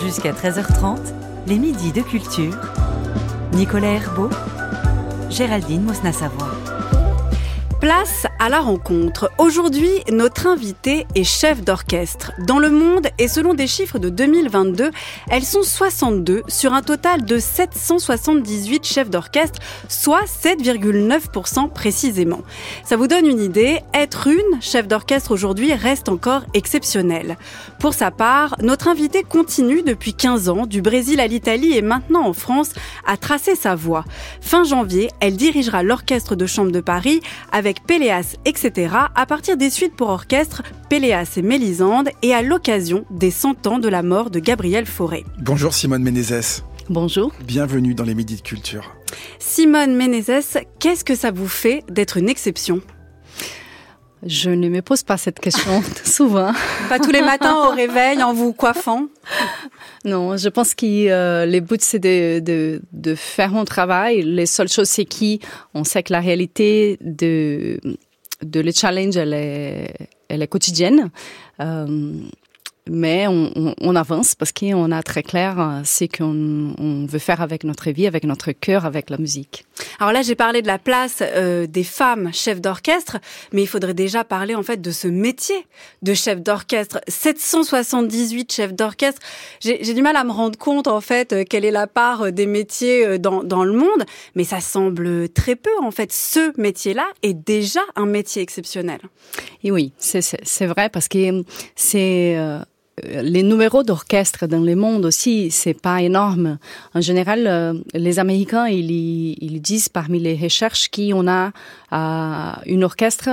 Jusqu'à 13h30, les midis de culture. Nicolas Herbeau, Géraldine Mosna-Savoie. Place à la rencontre. Aujourd'hui, notre invitée est chef d'orchestre. Dans le monde, et selon des chiffres de 2022, elles sont 62 sur un total de 778 chefs d'orchestre, soit 7,9% précisément. Ça vous donne une idée, être une chef d'orchestre aujourd'hui reste encore exceptionnel. Pour sa part, notre invitée continue depuis 15 ans, du Brésil à l'Italie et maintenant en France, à tracer sa voie. Fin janvier, elle dirigera l'orchestre de chambre de Paris avec avec Péléas, etc., à partir des suites pour orchestre Péléas et Mélisande et à l'occasion des 100 ans de la mort de Gabriel Fauré. Bonjour Simone Ménézès. Bonjour. Bienvenue dans les Midis de Culture. Simone Ménézès, qu'est-ce que ça vous fait d'être une exception? Je ne me pose pas cette question souvent. Pas tous les matins au réveil en vous coiffant? Non, je pense que euh, les buts, c'est de, de, de, faire mon travail. Les seules choses, c'est qu'on sait que la réalité de, de le challenge, elle est, elle est quotidienne. Euh, mais on, on, on, avance parce qu'on a très clair euh, ce qu'on on veut faire avec notre vie, avec notre cœur, avec la musique. Alors là, j'ai parlé de la place euh, des femmes chefs d'orchestre, mais il faudrait déjà parler en fait de ce métier de chef d'orchestre. 778 chefs d'orchestre. J'ai du mal à me rendre compte en fait euh, quelle est la part des métiers dans, dans le monde, mais ça semble très peu en fait. Ce métier-là est déjà un métier exceptionnel. Et oui, c'est vrai parce que c'est les numéros d'orchestre dans le monde aussi, c'est pas énorme. En général, euh, les Américains, ils, ils disent parmi les recherches qu'on a euh, une orchestre,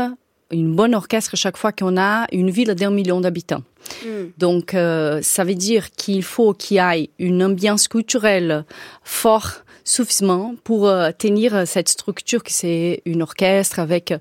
une bonne orchestre chaque fois qu'on a une ville d'un million d'habitants. Hmm. Donc, euh, ça veut dire qu'il faut qu'il y ait une ambiance culturelle forte suffisamment pour euh, tenir cette structure qui c'est une orchestre avec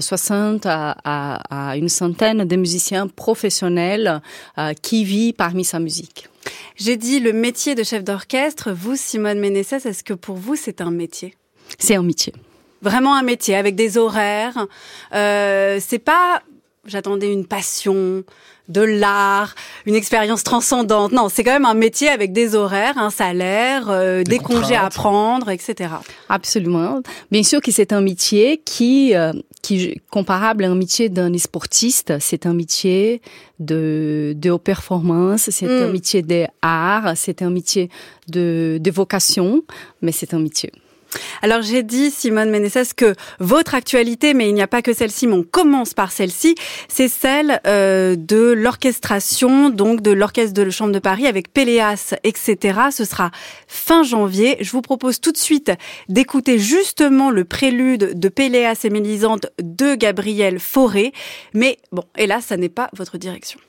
60 euh, à, à, une centaine de musiciens professionnels euh, qui vivent parmi sa musique. J'ai dit le métier de chef d'orchestre. Vous, Simone Ménessès, est-ce que pour vous c'est un métier? C'est un métier. Vraiment un métier avec des horaires. Euh, c'est pas j'attendais une passion, de l'art, une expérience transcendante. Non, c'est quand même un métier avec des horaires, un salaire, euh, des, congés à prendre, etc. Absolument. Bien sûr que c'est un métier qui, euh, qui comparable à un métier d'un sportiste. C'est un métier de, de haute performance, c'est un hmm. métier d'art, c'est un métier de, de vocation, mais c'est un métier. Alors j'ai dit, Simone Ménessès, que votre actualité, mais il n'y a pas que celle-ci, mais on commence par celle-ci, c'est celle euh, de l'orchestration, donc de l'Orchestre de Chambre de Paris avec Péléas, etc. Ce sera fin janvier. Je vous propose tout de suite d'écouter justement le prélude de Péléas et Mélisande de Gabriel Fauré. Mais bon, hélas, ça n'est pas votre direction.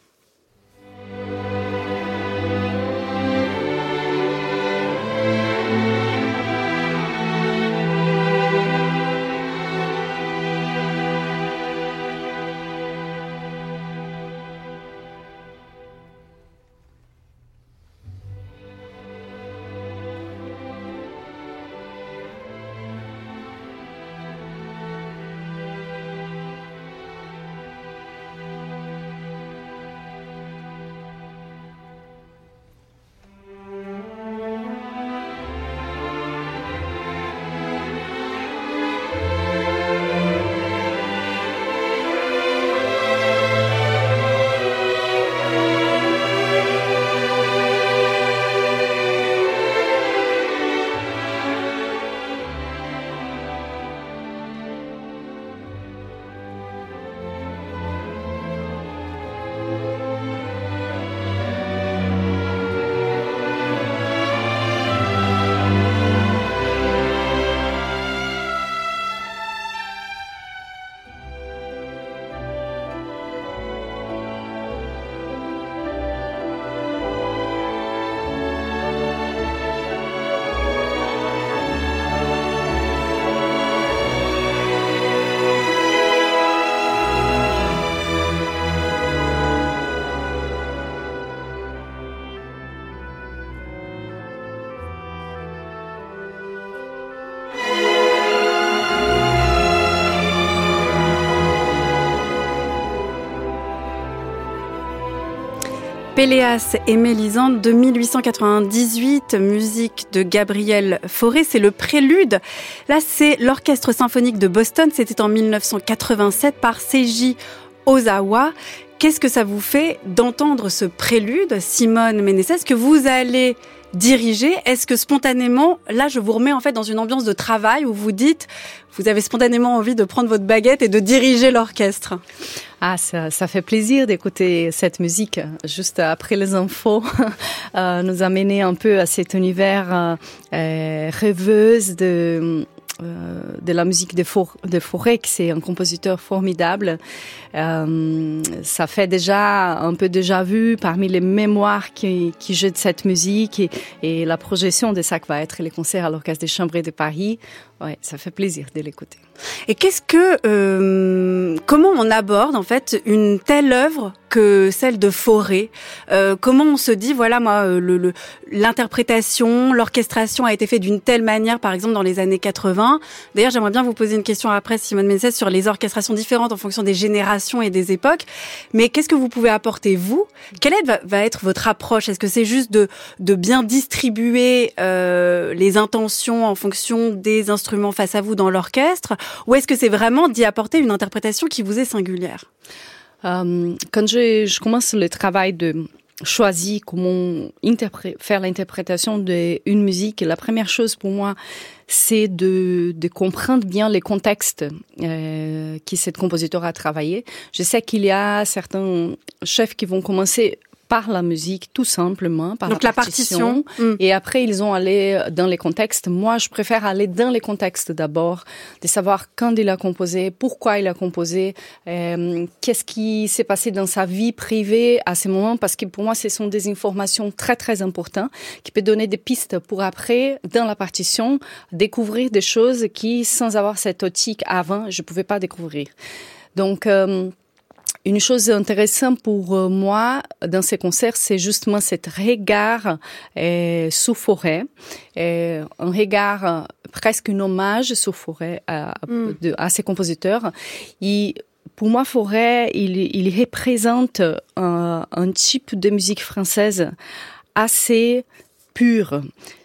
Péléas et Mélisande de 1898, musique de Gabriel Fauré, c'est le prélude. Là, c'est l'Orchestre symphonique de Boston, c'était en 1987 par Seiji Ozawa. Qu'est-ce que ça vous fait d'entendre ce prélude, Simone Ménès? Est-ce que vous allez diriger. Est-ce que spontanément, là, je vous remets en fait dans une ambiance de travail où vous dites, vous avez spontanément envie de prendre votre baguette et de diriger l'orchestre? Ah, ça, ça fait plaisir d'écouter cette musique juste après les infos, euh, nous amener un peu à cet univers euh, euh rêveuse de euh, de la musique de, For de c'est un compositeur formidable. Euh, ça fait déjà un peu déjà vu parmi les mémoires qui, qui jettent cette musique et, et, la projection de ça que va être les concerts à l'Orchestre des Chambres de Paris. Ouais, ça fait plaisir de l'écouter. Et qu'est-ce que, euh, comment on aborde en fait une telle œuvre que celle de Forêt euh, Comment on se dit, voilà, moi, euh, l'interprétation, le, l'orchestration a été fait d'une telle manière, par exemple dans les années 80. D'ailleurs, j'aimerais bien vous poser une question après, Simone Mensès, sur les orchestrations différentes en fonction des générations et des époques. Mais qu'est-ce que vous pouvez apporter vous? Quelle aide va, être votre approche? Est-ce que c'est juste de, de bien distribuer euh, les intentions en fonction des instruments face à vous dans l'orchestre ou est-ce que c'est vraiment d'y apporter une interprétation qui vous est singulière? Euh, Quand je, commence le travail de choisir comment faire l'interprétation d'une musique, la première chose pour moi, c'est de, comprendre bien les contextes euh, qui cette compositeur a travaillé. Je sais qu'il y a certains chefs qui vont commencer par la musique, tout simplement, par Donc la partition. Hmm. Et après, ils ont allé dans les contextes. Moi, je préfère aller dans les contextes d'abord, de savoir quand il a composé, pourquoi il a composé, euh, qu'est-ce qui s'est passé dans sa vie privée à ce moment, parce que pour moi, ce sont des informations très, très importantes qui peuvent donner des pistes pour après, dans la partition, découvrir des choses qui, sans avoir cette optique avant, je pouvais pas découvrir. Donc, euh, une chose intéressante pour euh, moi dans ces concerts, c'est justement cet regard euh, sous forêt, euh, un regard euh, presque un hommage sous forêt à, mm. de, à ces compositeurs. Et pour moi, Forêt, il, il représente un, un type de musique française assez pur.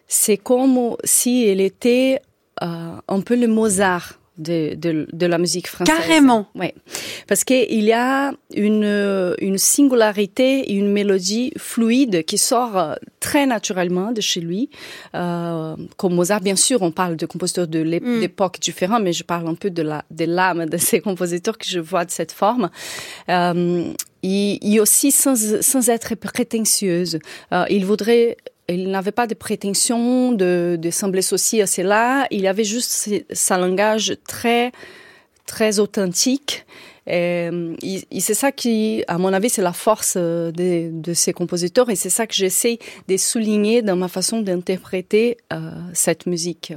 C'est comme si elle était euh, un peu le Mozart de, de, de, la musique française. Carrément. Oui. Parce qu'il y a une, une singularité, une mélodie fluide qui sort euh, très naturellement de chez lui. Euh, comme Mozart, bien sûr, on parle de compositeurs de mm. l'époque différente, mais je parle un peu de la de l'âme de ces compositeurs que je vois de cette forme. Euh, et, et, aussi sans, sans être prétentieuse. Euh, il voudrait il n'avait pas de prétention de, de sembler ceci à cela. Il avait juste sa langage très, très authentique. Et, et c'est ça qui, à mon avis, c'est la force de, de ces compositeurs et c'est ça que j'essaie de souligner dans ma façon d'interpréter euh, cette musique.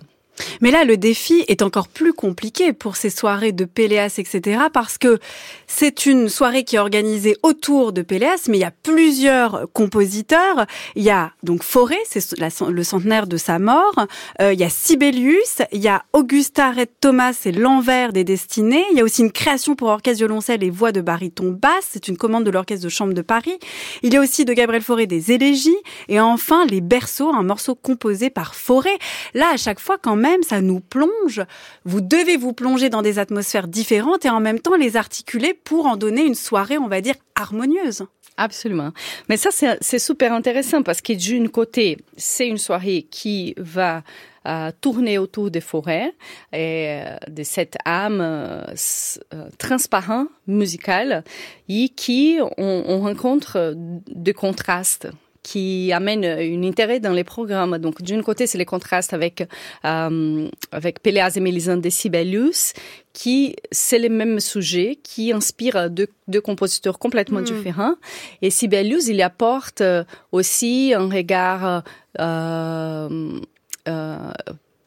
Mais là, le défi est encore plus compliqué pour ces soirées de Péléas, etc., parce que c'est une soirée qui est organisée autour de Péléas, mais il y a plusieurs compositeurs. Il y a donc Forêt, c'est le centenaire de sa mort. Euh, il y a Sibelius, il y a Augusta Red Thomas, c'est l'envers des destinées. Il y a aussi une création pour orchestre violoncelle et voix de baryton basse, c'est une commande de l'orchestre de chambre de Paris. Il y a aussi de Gabriel Forêt des élégies. Et enfin, les berceaux, un morceau composé par Forêt. Là, à chaque fois, quand même, ça nous plonge. Vous devez vous plonger dans des atmosphères différentes et en même temps les articuler pour en donner une soirée, on va dire, harmonieuse. Absolument. Mais ça, c'est super intéressant parce que d'une côté, c'est une soirée qui va euh, tourner autour des forêts et euh, de cette âme euh, transparente musicale et qui on, on rencontre de contrastes qui amène un intérêt dans les programmes. Donc, d'une côté, c'est les contrastes avec euh, avec Péléas et Mélisande de Sibelius, qui c'est le même sujet, qui inspire deux, deux compositeurs complètement mm. différents. Et Sibelius, il apporte euh, aussi un regard euh, euh,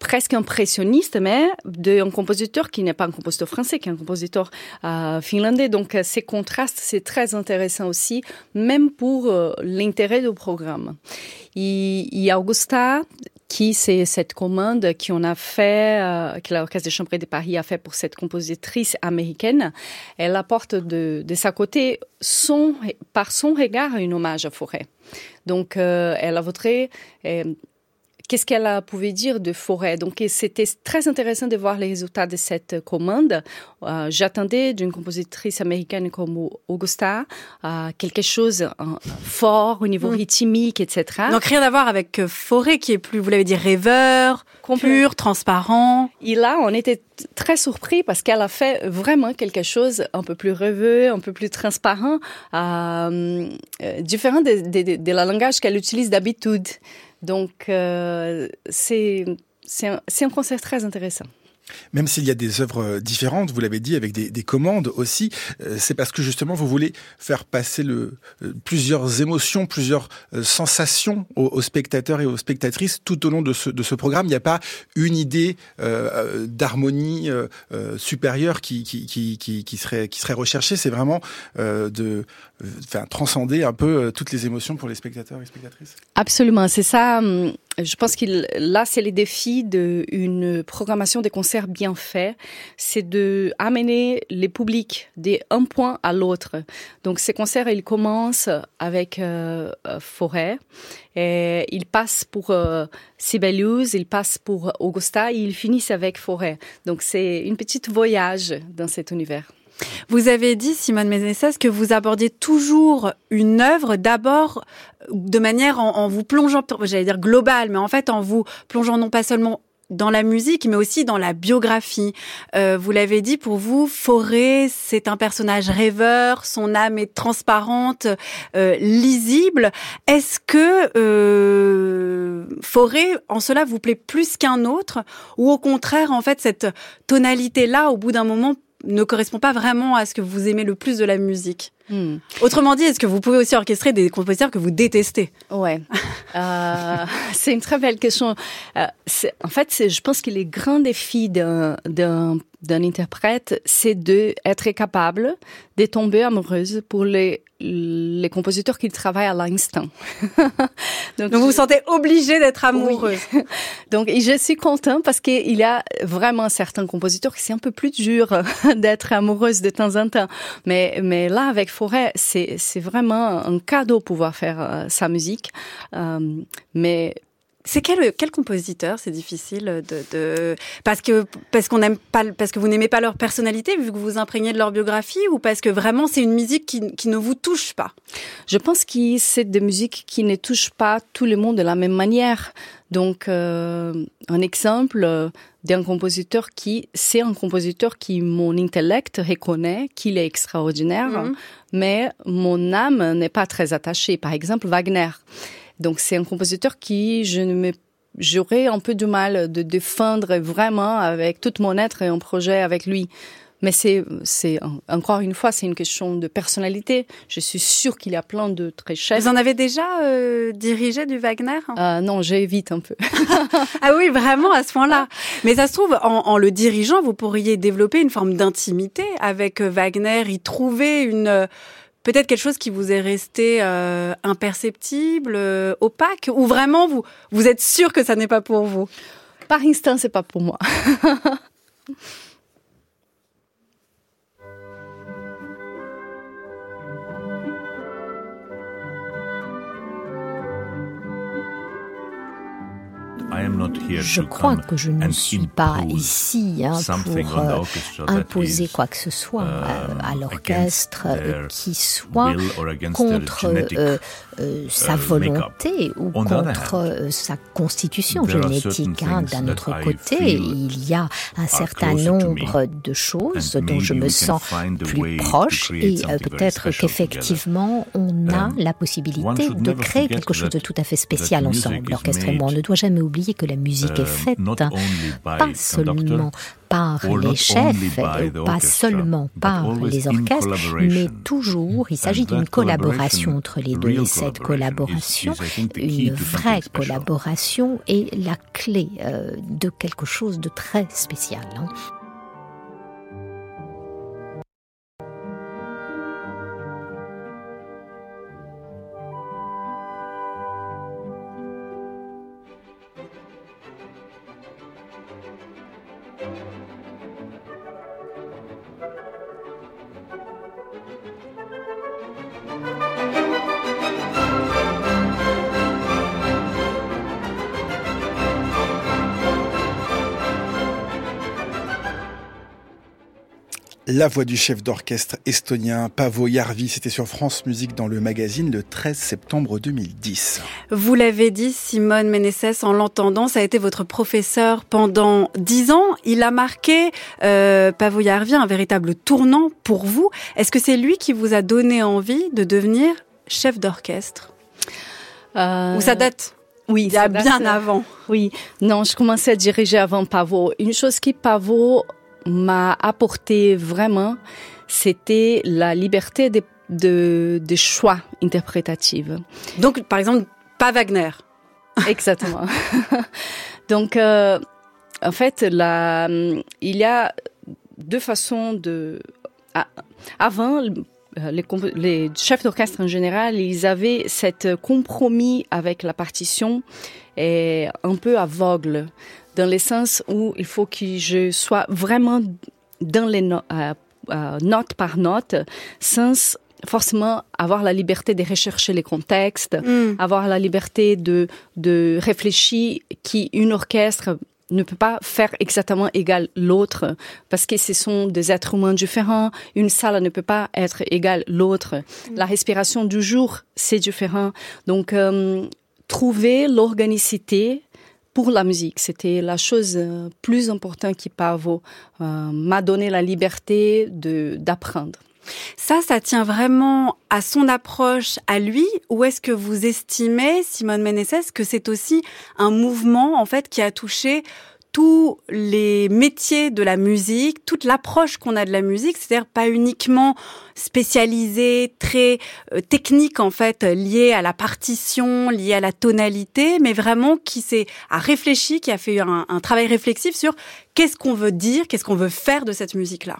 presque impressionniste, mais d'un compositeur qui n'est pas un compositeur français, qui est un compositeur euh, finlandais. Donc ces contrastes, c'est très intéressant aussi, même pour l'intérêt du programme. Il, y Augusta qui c'est cette commande qu'on a fait, euh, que l'Orchestre des Chambre de Paris a fait pour cette compositrice américaine. Elle apporte de, de sa côté son, par son regard un hommage à Forêt. Donc, euh, elle a voté euh, qu'est-ce qu'elle pouvait dire de forêt? Donc c'était très intéressant de voir les résultats de cette commande. Euh, j'attendais d'une compositrice américaine comme Augusta euh, quelque chose euh, fort au niveau mm. rythmique, etc. Donc rien à voir avec forêt qui est plus, vous l'avez dit, rêveur, pur, transparent. Et là, on était très surpris parce qu'elle a fait vraiment quelque chose un peu plus rêveux, un peu plus transparent, différent de, de, de la langage qu'elle utilise d'habitude. Donc, euh, c'est un, un concert très intéressant. Même s'il y a des œuvres euh, différentes, vous l'avez dit, avec des, des commandes aussi, euh, c'est parce que justement vous voulez faire passer euh, plusieurs émotions, plusieurs sensations aux, spectateurs et aux spectatrices tout au long de ce, programme. Il n'y a pas une idée d'harmonie supérieure qui, serait, recherchée. C'est vraiment de transcender un peu toutes les émotions pour les spectateurs et spectatrices. Absolument, c'est ça. Hum, je pense que là, c'est les défis d'une programmation des concerts bien fait, c'est de amener les publics d'un point à l'autre. Donc ces concerts, ils commencent avec euh, euh, Forêt, et ils passent pour euh, Sibelius, ils passent pour Augusta, et ils finissent avec Forêt. Donc c'est une petite voyage dans cet univers. Vous avez dit, Simone Ménessès, que vous abordiez toujours une œuvre d'abord de manière en, en vous plongeant, j'allais dire global, mais en fait en vous plongeant non pas seulement dans la musique, mais aussi dans la biographie. Euh, vous l'avez dit, pour vous, Forêt, c'est un personnage rêveur, son âme est transparente, euh, lisible. Est-ce que euh, Forêt, en cela, vous plaît plus qu'un autre, ou au contraire, en fait, cette tonalité-là, au bout d'un moment, ne correspond pas vraiment à ce que vous aimez le plus de la musique. Hmm. Autrement dit, est-ce que vous pouvez aussi orchestrer des compositeurs que vous détestez? Ouais, euh, c'est une très belle question. Euh, en fait, je pense que les grands défis d'un d'un interprète, c'est d'être capable de tomber amoureuse pour les, les compositeurs qui travaillent à l'instant. Donc, vous vous sentez obligée d'être amoureuse. Donc je suis contente parce qu'il y a vraiment certains compositeurs qui c'est un peu plus dur d'être amoureuse de temps en temps. Mais, mais là, avec Forêt, c'est vraiment un cadeau pouvoir faire euh, sa musique. Euh, mais c'est quel, quel compositeur C'est difficile de, de, parce que parce qu'on n'aime pas parce que vous n'aimez pas leur personnalité vu que vous vous imprégnez de leur biographie ou parce que vraiment c'est une musique qui, qui ne vous touche pas? Je pense que c'est des musiques qui ne touchent pas tout le monde de la même manière. Donc euh, un exemple euh, d'un compositeur qui c'est un compositeur qui mon intellect reconnaît qu'il est extraordinaire, -hmm. mais mon âme n'est pas très attachée. Par exemple Wagner. Donc c'est un compositeur qui je ne me j'aurais un peu du mal de défendre vraiment avec toute mon être et un projet avec lui. Mais c'est, c'est encore une fois, c'est une question de personnalité. Je suis sûre qu'il y a plein de très chefs. Vous en avez déjà euh, dirigé du Wagner? Euh, Non, j'évite un peu. ah oui, vraiment à ce point-là. Mais ça se trouve, en, en, le dirigeant, vous pourriez développer une forme d'intimité avec Wagner, y trouver une peut-être quelque chose qui vous est resté euh, imperceptible, euh, opaque, ou vraiment vous vous êtes sûr que ça n'est pas pour vous? Par instant, c'est pas pour moi. Je crois que je ne suis pas ici hein, pour euh, imposer quoi que ce soit euh, à l'orchestre euh, qui soit contre euh, sa volonté ou contre sa constitution génétique. Hein. D'un autre côté, il y a un certain nombre de choses dont je me sens plus proche et peut-être qu'effectivement on a la possibilité de créer quelque chose de tout à fait spécial ensemble. L'orchestre et moi, on ne doit jamais oublier oublier que la musique est faite pas seulement par les chefs, pas seulement par les orchestres, mais toujours il s'agit d'une collaboration entre les deux. Et cette collaboration, une vraie collaboration, est la clé euh, de quelque chose de très spécial. La voix du chef d'orchestre estonien Pavo Jarvi, c'était sur France Musique dans le magazine le 13 septembre 2010. Vous l'avez dit, Simone Ménécès, en l'entendant, ça a été votre professeur pendant dix ans. Il a marqué, euh, Pavo Jarvi, un véritable tournant pour vous. Est-ce que c'est lui qui vous a donné envie de devenir chef d'orchestre? Euh... Ou ça date? oui, il y a bien avant. Oui, non, je commençais à diriger avant Pavo. Une chose qui Pavo m'a apporté vraiment, c'était la liberté de, de, choix interprétatifs. Donc, par exemple, pas Wagner. Exactement. Donc, euh, en fait, la, il y a deux façons de. Ah, avant, les, les chefs d'orchestre en général, ils avaient cet compromis avec la partition et un peu aveugle dans le sens où il faut que je sois vraiment dans les notes euh, euh, note par note, sans forcément avoir la liberté de rechercher les contextes, mm. avoir la liberté de, de réfléchir qui une orchestre ne peut pas faire exactement égal l'autre parce que ce sont des êtres humains différents. Une salle ne peut pas être égale l'autre. Mm. La respiration du jour, c'est différent. Donc, euh, trouver l'organicité pour la musique. C'était la chose euh, plus importante qui Pavo euh, m'a donné la liberté de d'apprendre. Ça, ça tient vraiment à son approche à lui, ou est-ce que vous estimez, Simone Ménécès, que c'est aussi un mouvement en fait qui a touché tous les métiers de la musique, toute l'approche qu'on a de la musique, c'est-à-dire pas uniquement spécialisée, très euh, technique en fait, liée à la partition, liée à la tonalité, mais vraiment qui s'est a réfléchi, qui a fait un, un travail réflexif sur qu'est-ce qu'on veut dire, qu'est-ce qu'on veut faire de cette musique-là.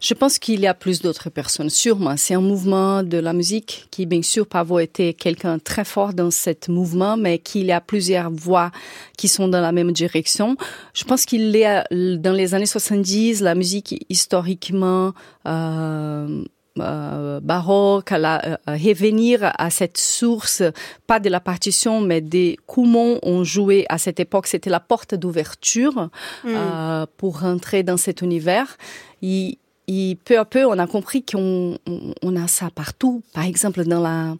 Je pense qu'il y a plus d'autres personnes, sûrement. C'est un mouvement de la musique qui, bien sûr, Pavo était quelqu'un très fort dans ce mouvement, mais qu'il y a plusieurs voix qui sont dans la même direction. Je pense qu'il a, dans les années 70, la musique historiquement euh, euh, baroque, à, la, euh, revenir à cette source, pas de la partition, mais des comment on jouait à cette époque. C'était la porte d'ouverture mm. euh, pour rentrer dans cet univers. Il, et peu à peu, on a compris qu'on on, a ça partout. Par exemple, dans la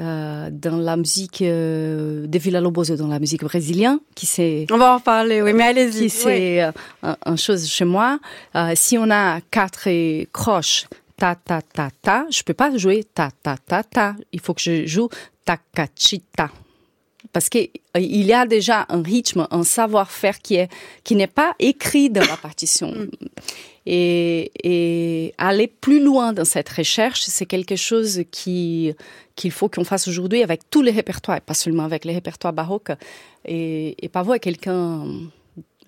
euh, dans la musique euh, de Villa Lobos, dans la musique brésilienne, qui c'est. On va en parler, oui, mais allez-y. C'est euh, une chose chez moi. Euh, si on a quatre croches, ta ta ta ta, je peux pas jouer ta ta ta ta. Il faut que je joue ta takachita parce qu'il y a déjà un rythme, un savoir-faire qui est qui n'est pas écrit dans la partition. Et, aller plus loin dans cette recherche, c'est quelque chose qui qu'il faut qu'on fasse aujourd'hui avec tous les répertoires, et pas seulement avec les répertoires baroques. Et, et est quelqu'un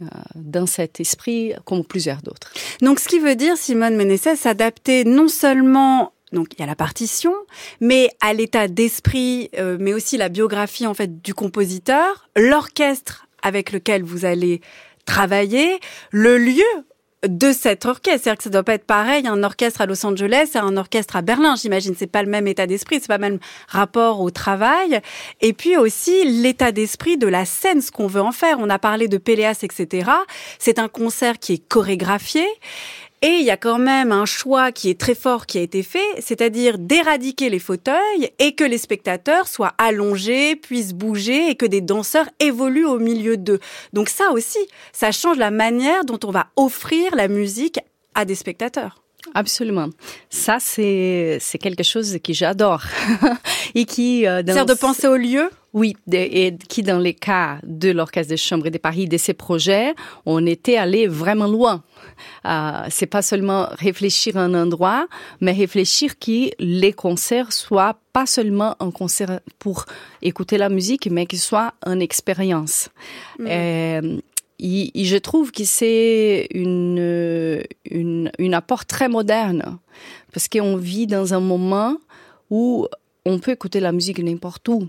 euh, dans cet esprit comme plusieurs d'autres. Donc, ce qui veut dire, Simone Ménécès, s'adapter non seulement donc il y a la partition, mais à l'état d'esprit, euh, mais aussi la biographie en fait du compositeur, l'orchestre avec lequel vous allez travailler, le lieu de cet orchestre. C'est-à-dire que ça doit pas être pareil, un orchestre à Los Angeles et un orchestre à Berlin, j'imagine. C'est pas le même état d'esprit, c'est pas le même rapport au travail. Et puis aussi l'état d'esprit de la scène, ce qu'on veut en faire. On a parlé de Péléas, etc. C'est un concert qui est chorégraphié. Et il y a quand même un choix qui est très fort qui a été fait, c'est-à-dire d'éradiquer les fauteuils et que les spectateurs soient allongés, puissent bouger et que des danseurs évoluent au milieu d'eux. Donc ça aussi, ça change la manière dont on va offrir la musique à des spectateurs. Absolument. Ça, c'est, c'est quelque chose que j'adore. et qui, euh, C'est de penser au lieu? Oui, et qui dans les cas de l'Orchestre de Chambre de Paris, de ces projets, on était allé vraiment loin. Euh, c'est pas seulement réfléchir à un endroit, mais réfléchir que les concerts soient pas seulement un concert pour écouter la musique, mais que soit une expérience. Mm. Euh, et, je trouve que c'est une, une, une apport très moderne parce qu'on vit dans un moment où on peut écouter la musique n'importe où.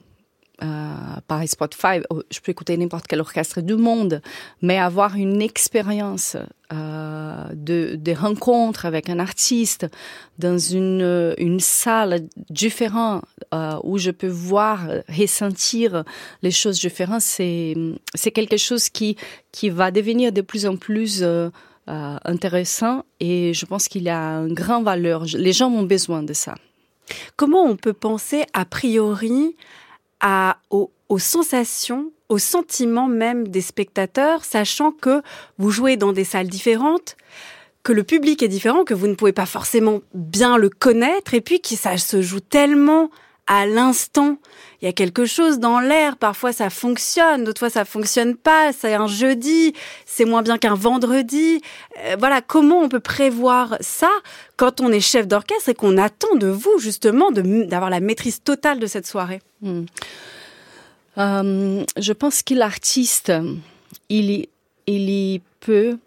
Euh, par Spotify, oh, je peux écouter n'importe quel orchestre du monde, mais avoir une expérience euh, de, de rencontre avec un artiste dans une, salle différente euh, où je peux voir, ressentir les choses différentes, c'est, c'est quelque chose qui, va devenir de plus en plus euh, intéressant et je pense qu'il a une grande valeur. Les gens ont besoin de ça. Comment on peut penser a priori à, aux, sensations, aux sentiments même des spectateurs, sachant que vous jouez dans des salles différentes, que le public est différent, que vous ne pouvez pas forcément bien le connaître, et puis que ça se joue tellement à l'instant. Il y a quelque chose dans l'air, parfois ça fonctionne, d'autres fois ça fonctionne pas, c'est un jeudi, c'est moins bien qu'un vendredi. Euh, voilà, comment on peut prévoir ça quand on est chef d'orchestre et qu'on attend de vous justement d'avoir la maîtrise totale de cette soirée? Hmm. euh, Je pense que l'artiste, il, il peut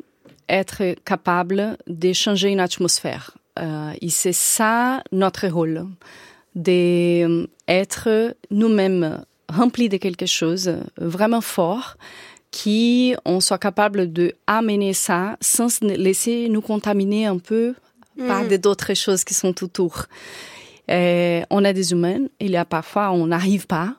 être capable de changer une atmosphère. Euh, et c'est ça notre rôle d'être nous-mêmes remplis de quelque chose vraiment fort qui on soit capable de amener ça sans laisser nous contaminer un peu par mm. d'autres choses qui sont autour. Et on a des humains, il y a parfois on n'arrive pas,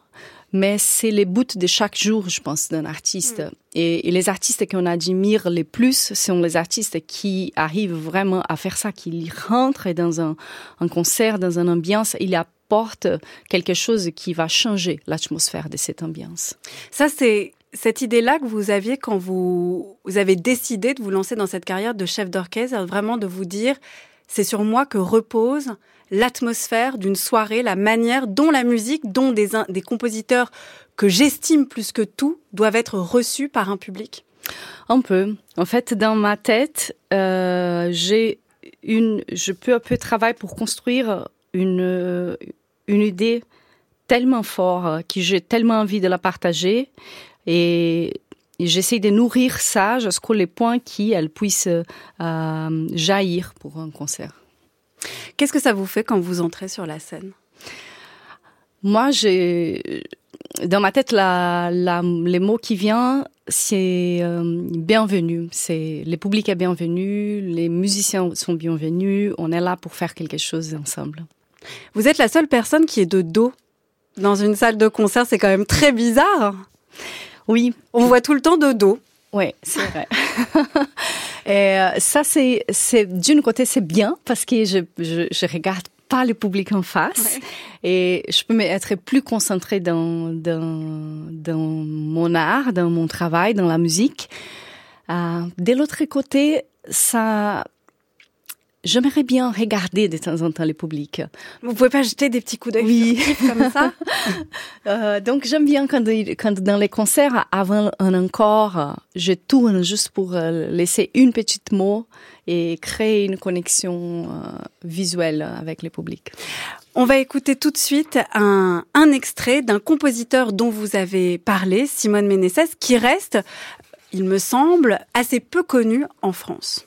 mais c'est les bouts de chaque jour, je pense, d'un artiste. Mm. Et, les artistes qu'on admire les plus sont les artistes qui arrivent vraiment à faire ça, qui rentrent dans un, un concert, dans une ambiance, il apporte quelque chose qui va changer l'atmosphère de cette ambiance. Ça, c'est cette idée-là que vous aviez quand vous, vous avez décidé de vous lancer dans cette carrière de chef d'orchestre, vraiment de vous dire, c'est sur moi que repose l'atmosphère d'une soirée, la manière dont la musique, dont des, des compositeurs que j'estime plus que tout, doivent être reçus par un public Un peu. En fait, dans ma tête, euh, j'ai une, je peux un peu travailler pour construire une, une idée tellement forte que j'ai tellement envie de la partager et j'essaie de nourrir ça jusqu'au point qu'elle puisse euh, jaillir pour un concert. Qu'est-ce que ça vous fait quand vous entrez sur la scène? Moi, j'ai dans ma tête la, la, les mots qui viennent, c'est euh, bienvenue. C'est le public est bienvenu, les musiciens sont bienvenus. On est là pour faire quelque chose ensemble. Vous êtes la seule personne qui est de dos dans une salle de concert. C'est quand même très bizarre. Oui. On voit tout le temps de dos. Oui, c'est vrai. Et euh, ça, c'est, c'est d'une côté, c'est bien parce que je, je, je regarde pas le public en face et je peux être plus concentrée dans, dans, dans mon art, dans mon travail, dans la musique. Euh, de l'autre côté, ça, J'aimerais bien regarder de temps en temps le public. Vous pouvez pas jeter des petits coups d'œil oui. comme ça? Euh, Donc j'aime bien quand, quand dans les concerts, avant un encore, je tourne juste pour euh, laisser une petite mot et créer une connexion euh, visuelle avec le public. On va écouter tout de suite un, un extrait d'un compositeur dont vous avez parlé, Simone Ménessès, qui reste, il me semble, assez peu connu en France.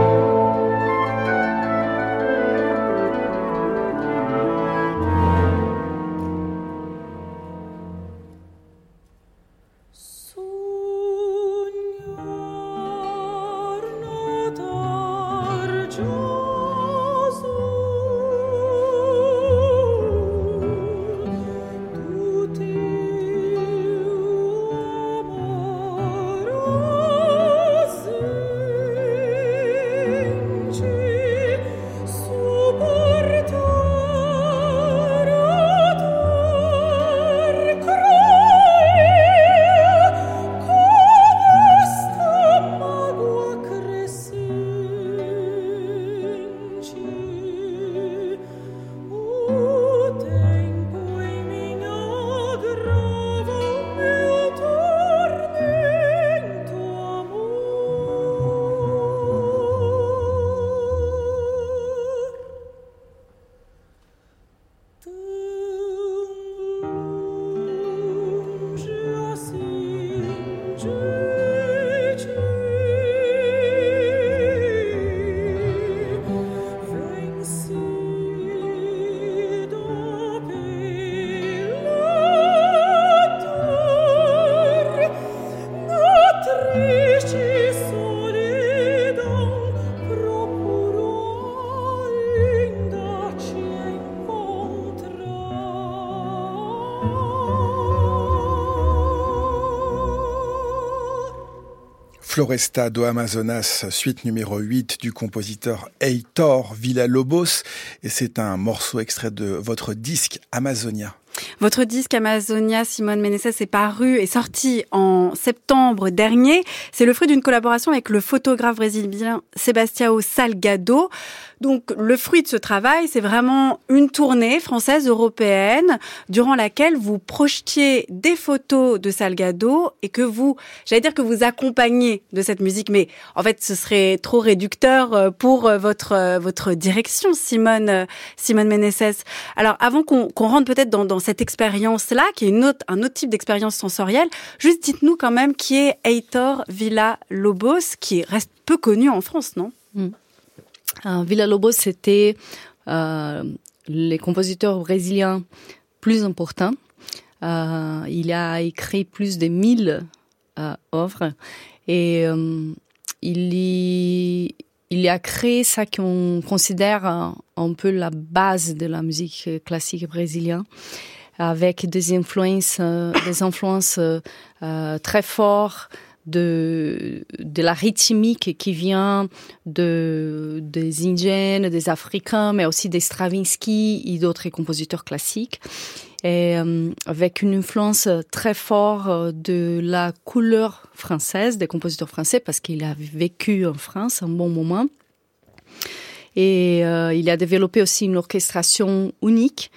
Floresta do Amazonas, suite numéro 8 du compositeur Heitor Villa-Lobos. Et c'est un morceau extrait de votre disque Amazonia. Votre disque Amazonia, Simone Meneses, est paru et sorti en septembre dernier. C'est le fruit d'une collaboration avec le photographe brésilien Sebastião Salgado. Donc le fruit de ce travail, c'est vraiment une tournée française européenne durant laquelle vous projetiez des photos de Salgado et que vous, j'allais dire que vous accompagnez de cette musique, mais en fait ce serait trop réducteur euh, pour euh, votre euh, votre direction, Simone Simone Meneses. Alors avant qu'on rentre peut-être dans, dans cette expérience-là, qui est une autre, un autre type d'expérience sensorielle, juste dites-nous quand même qui est Heitor Villa Lobos, qui reste peu connu en France, non? Mm. Euh, Villa Lobos, c'était les compositeurs brésiliens plus importants. Euh, il a écrit plus de 1000 euh, œuvres et euh, il, y, il a créé ça qu'on considère un, peu la base de la musique classique brésilienne avec des influences, des influences très fortes de, la rythmique qui vient de, des Indiens, des Africains, mais aussi des Stravinsky et d'autres compositeurs classiques. Et euh, avec une influence très forte de la couleur française, des compositeurs français, parce qu'il a vécu en France un bon moment. Et euh, il a développé aussi une orchestration unique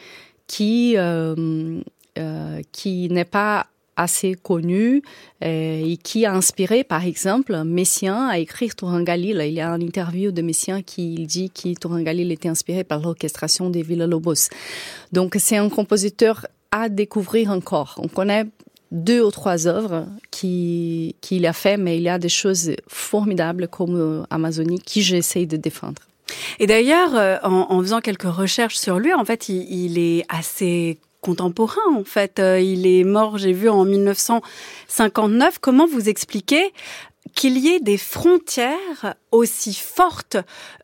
qui, euh, euh qui n'est pas assez connu euh, et qui a inspiré, par exemple, Messiaen à écrire Tourangalil. Il y a une interview de Messiaen qui dit que Tourangalil était inspiré par l'orchestration des Villa-Lobos. Donc, c'est un compositeur à découvrir encore. On connaît deux ou trois œuvres qu'il qui a fait, mais il y a des choses formidables comme Amazonie qui j'essaye de défendre. Et d'ailleurs, euh, en, en, faisant quelques recherches sur lui, en fait, il, il est assez contemporain en fait. Euh, il est mort, j'ai vu, en 1959. Comment vous expliquez qu'il y ait des frontières aussi fortes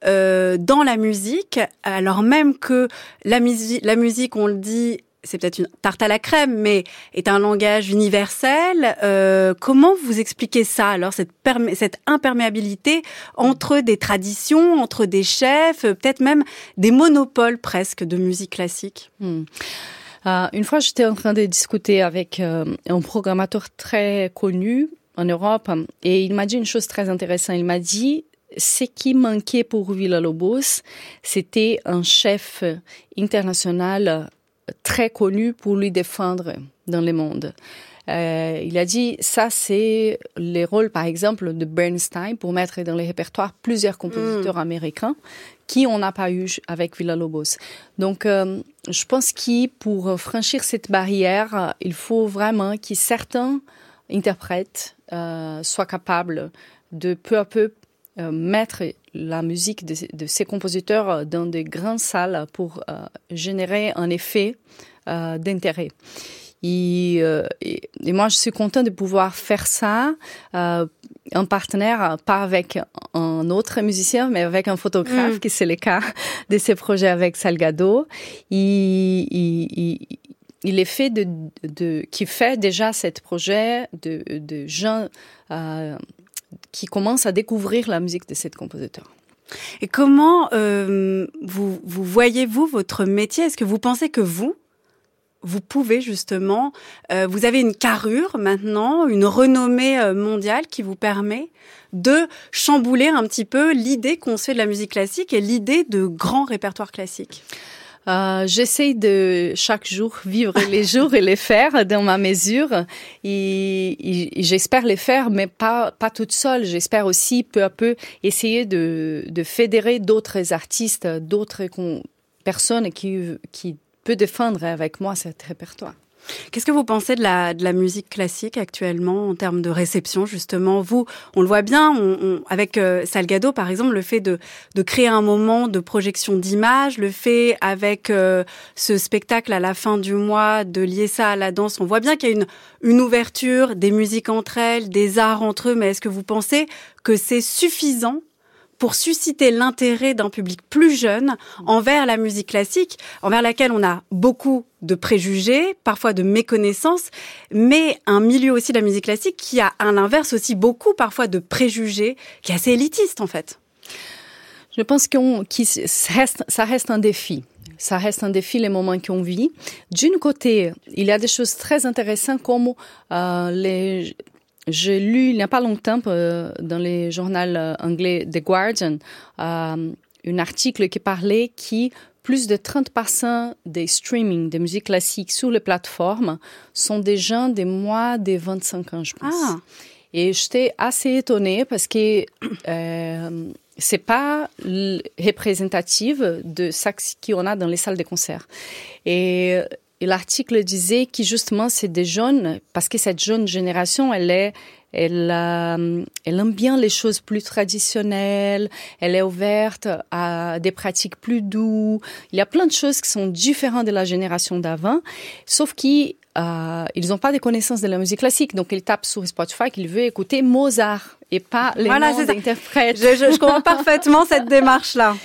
euh, dans la musique, alors même que la, musique, la musique, on le dit, c'est peut-être une tarte à la crème, mais est un langage universel. Euh, comment vous expliquez ça alors cette, cette imperméabilité entre des traditions, entre des chefs, peut-être même des monopoles presque de musique classique? Hmm. Euh, une fois, j'étais en train de discuter avec euh, un programmateur très connu en Europe et il m'a dit une chose très intéressante. Il m'a dit ce qui manquait pour Villa-Lobos, c'était un chef international très connu pour lui défendre dans le monde. Euh, il a dit ça c'est les rôles par exemple de Bernstein pour mettre dans les répertoires plusieurs compositeurs mm. américains qui on n'a pas eu avec Villa-Lobos. Donc euh, je pense que pour franchir cette barrière, il faut vraiment que certains interprètes euh, soient capables de peu à peu mettre la musique de, de, ces compositeurs dans de grandes salles pour euh, générer un effet euh, d'intérêt. Et, euh, et, et, moi, je suis contente de pouvoir faire ça euh, en partenaire, pas avec un autre musicien, mais avec un photographe, mm. qui c'est le cas de ces projets avec Salgado. Il, il, il est fait de, de, qui fait déjà cet projet de, de gens euh, qui commencent à découvrir la musique de cet compositeur. Et comment euh, vous, vous voyez-vous votre métier? Est-ce que vous pensez que vous, vous pouvez justement, euh, vous avez une carrure maintenant, une renommée euh, mondiale qui vous permet de chambouler un petit peu l'idée qu'on se fait de la musique classique et l'idée de grands répertoires classiques? Euh, J'essaie de chaque jour vivre les jours et les faire dans ma mesure. Et, et j'espère les faire, mais pas pas toute seule. J'espère aussi peu à peu essayer de, de fédérer d'autres artistes, d'autres personnes qui qui peut défendre avec moi cet répertoire. Qu'est-ce que vous pensez de la, de la musique classique actuellement en termes de réception justement? Vous, on le voit bien, on, on, avec euh, Salgado par exemple, le fait de, de créer un moment de projection d'images, le fait avec euh, ce spectacle à la fin du mois de lier ça à la danse, on voit bien qu'il y a une, une ouverture des musiques entre elles, des arts entre eux, mais est-ce que vous pensez que c'est suffisant pour susciter l'intérêt d'un public plus jeune envers la musique classique, envers laquelle on a beaucoup de préjugés, parfois de méconnaissances, mais un milieu aussi de la musique classique qui a à l'inverse aussi beaucoup parfois de préjugés, qui est assez élitiste en fait. Je pense que ça reste un défi ça reste un défi les moments qu'on vit. D'une côté, il y a des choses très intéressantes comme euh, les j'ai lu il n'y a pas longtemps euh, dans les journaux euh, anglais The Guardian euh, un article qui parlait qui plus de 30% des streaming de musique classique sur les plateformes sont des gens des mois des 25 ans, je pense. Ah. Et j'étais assez étonnée parce que euh, c'est pas représentative de ça qu'on a dans les salles de concert. Et et l'article disait que justement, c'est des jeunes, parce que cette jeune génération, elle est, elle, euh, elle aime bien les choses plus traditionnelles, elle est ouverte à des pratiques plus douces. Il y a plein de choses qui sont différentes de la génération d'avant, sauf qu'ils euh, ils n'ont pas de connaissances de la musique classique, donc ils tapent sur Spotify qu'ils veulent écouter Mozart et pas les voilà, noms d'interprètes. Je, je, je, comprends parfaitement cette démarche-là.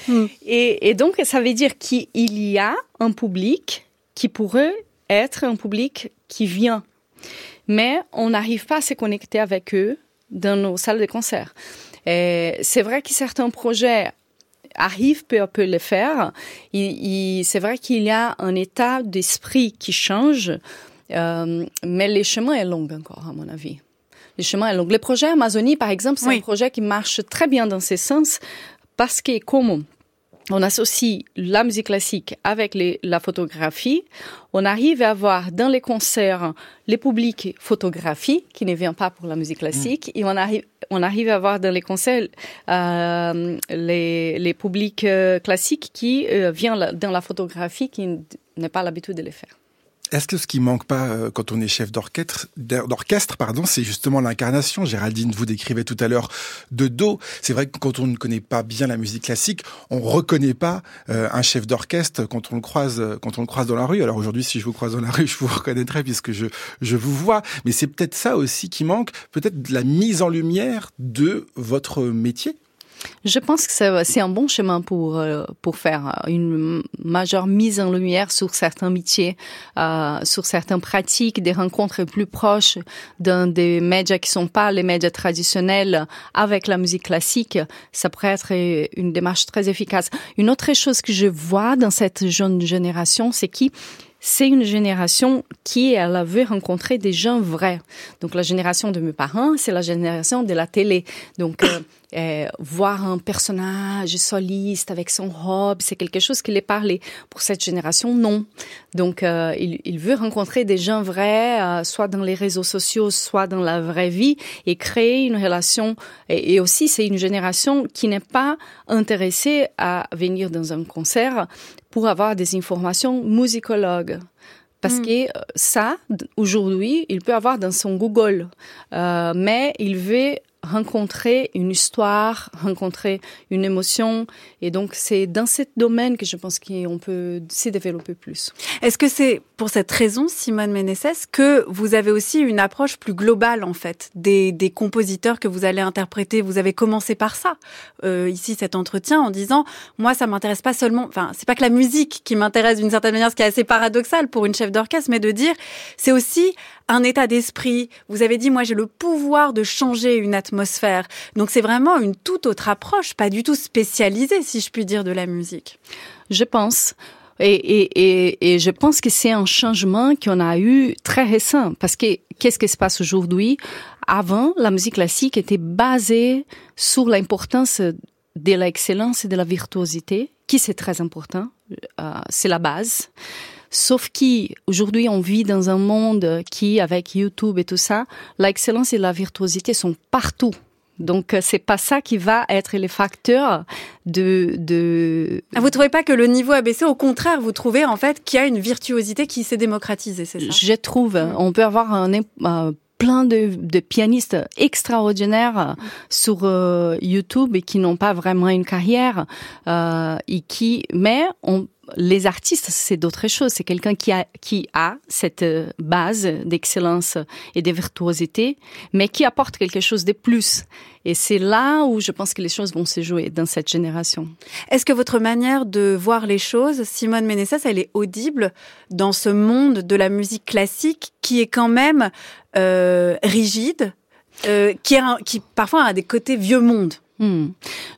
Et, et donc, ça veut dire qu'il y a un public qui pourrait être un public qui vient. Mais on n'arrive pas à se connecter avec eux dans nos salles de concert. C'est vrai que certains projets arrivent peu à peu le faire. C'est vrai qu'il y a un état d'esprit qui change, euh, mais le chemin est long encore, à mon avis. Le chemin est long. Le projet Amazonie, par exemple, c'est un projet qui marche très bien dans ce sens parce que comme on associe la musique classique avec la photographie. On arrive à avoir dans les concerts les publics photographies qui ne viennent pas pour la musique classique et on arrive on arrive à avoir dans les concerts euh, les, les publics euh, classiques qui euh, viennent dans la photographie qui n'est pas l'habitude de les faire. Est-ce que ce qui manque pas euh, quand on est chef d'orchestre, d'orchestre, pardon, c'est justement l'incarnation? Géraldine, vous décrivez tout à l'heure de dos. C'est vrai que quand on ne connaît pas bien la musique classique, on reconnaît pas euh, un chef d'orchestre quand on le croise, euh, quand on le croise dans la rue. Alors aujourd'hui, si je vous croise dans la rue, je vous reconnaîtrai puisque je je vous vois. Mais c'est peut-être ça aussi qui manque, peut-être la mise en lumière de votre métier? Je pense que c'est un bon chemin pour euh, pour faire une majeure mise en lumière sur certains métiers, euh, sur certaines pratiques, des rencontres plus proches dans des médias qui sont pas les médias traditionnels avec la musique classique. Ça pourrait être une démarche très efficace. Une autre chose que je vois dans cette jeune génération, c'est qui c'est une génération qui, elle, veut rencontrer des gens vrais. Donc, la génération de mes parents, c'est la génération de la télé. Donc, euh, euh, voir un personnage soliste avec son robe, c'est quelque chose qui les parlait. Pour cette génération, non. Donc, euh, il, il, veut rencontrer des gens vrais, euh, soit dans les réseaux sociaux, soit dans la vraie vie, et créer une relation. Et, et aussi, c'est une génération qui n'est pas intéressée à venir dans un concert pour avoir des informations musicologues. Parce mm. que ça, aujourd'hui, il peut avoir dans son Google, euh, mais il veut rencontrer une histoire, rencontrer une émotion. Et donc, c'est dans ce domaine que je pense qu'on peut s'y développer plus. Est-ce que c'est pour cette raison, Simone Méneses, que vous avez aussi une approche plus globale, en fait, des, des compositeurs que vous allez interpréter? Vous avez commencé par ça, euh, ici, cet entretien, en disant, moi, ça m'intéresse pas seulement, enfin, c'est pas que la musique qui m'intéresse d'une certaine manière, ce qui est assez paradoxal pour une chef d'orchestre, mais de dire, c'est aussi un état d'esprit. Vous avez dit, moi, j'ai le pouvoir de changer une atmosphère. Donc, c'est vraiment une toute autre approche, pas du tout spécialisée, si je puis dire, de la musique. Je pense. Et, et, et, je pense que c'est un changement qu'on a eu très récent. Parce que qu'est-ce qui se passe aujourd'hui? Avant, la musique classique était basée sur l'importance de l'excellence et de la virtuosité, qui c'est très important. Euh, c'est la base. Sauf qu'aujourd'hui, on vit dans un monde qui, avec YouTube et tout ça, l'excellence et la virtuosité sont partout. Donc euh, c'est pas ça qui va être les facteurs de de. Ah, vous trouvez pas que le niveau a baissé Au contraire, vous trouvez en fait qu'il y a une virtuosité qui s'est démocratisée, c'est ça? Je trouve. On peut avoir un, euh, plein de, de, pianistes extraordinaires sur euh, YouTube et qui n'ont pas vraiment une carrière euh, et qui mais on les artistes, c'est d'autres choses. C'est quelqu'un qui a, qui a cette euh, base d'excellence et de virtuosité, mais qui apporte quelque chose de plus. Et c'est là où je pense que les choses vont se jouer dans cette génération. Est-ce que votre manière de voir les choses, Simone Ménessas, elle est audible dans ce monde de la musique classique qui est quand même euh, rigide, euh, qui, a, qui parfois a des côtés vieux monde Hmm.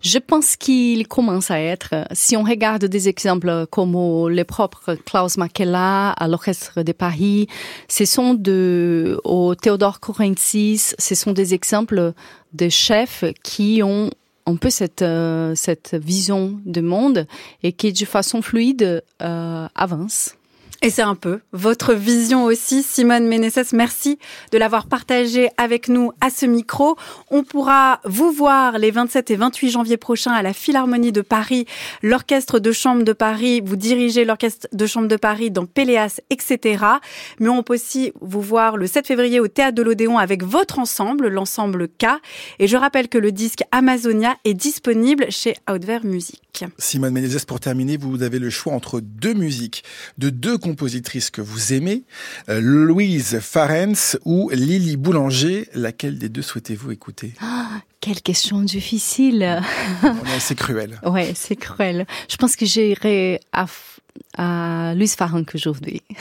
Je pense qu'il commence à être. Si on regarde des exemples comme les propres Klaus Makela à l'Orchestre de Paris, ce sont de, au Théodore Corensis, ce sont des exemples de chefs qui ont un peu cette, euh, cette vision du monde et qui, de façon fluide, euh, avance. Et c'est un peu votre vision aussi, Simone Ménessès. Merci de l'avoir partagé avec nous à ce micro. On pourra vous voir les 27 et 28 janvier prochains à la Philharmonie de Paris, l'Orchestre de Chambre de Paris. Vous dirigez l'Orchestre de Chambre de Paris dans Péléas, etc. Mais on peut aussi vous voir le 7 février au Théâtre de l'Odéon avec votre ensemble, l'ensemble K. Et je rappelle que le disque Amazonia est disponible chez Outver Music. Simone Ménezès, pour terminer, vous avez le choix entre deux musiques de deux compositrices que vous aimez, euh, Louise Farens ou Lily Boulanger. Laquelle des deux souhaitez-vous écouter? Ah, Quelle question difficile. c'est cruel. Ouais, c'est cruel. Je pense que j'irai à, à Louise Farens aujourd'hui.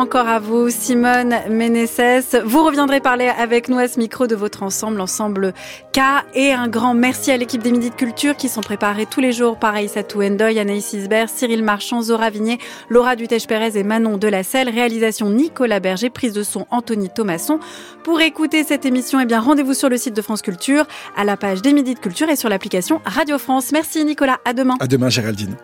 encore à vous, Simone Ménessès. Vous reviendrez parler avec nous à ce micro de votre ensemble, ensemble K. Et un grand merci à l'équipe des Midi de Culture qui sont préparés tous les jours par Aïssatou Endoy, Anaïs Isbert, Cyril Marchand, Zora Vigné, Laura Dutèche-Pérez et Manon Delacelle. Réalisation Nicolas Berger, prise de son Anthony Thomasson. Pour écouter cette émission, eh bien, rendez-vous sur le site de France Culture, à la page des Midi de Culture et sur l'application Radio France. Merci Nicolas. À demain. À demain, Géraldine.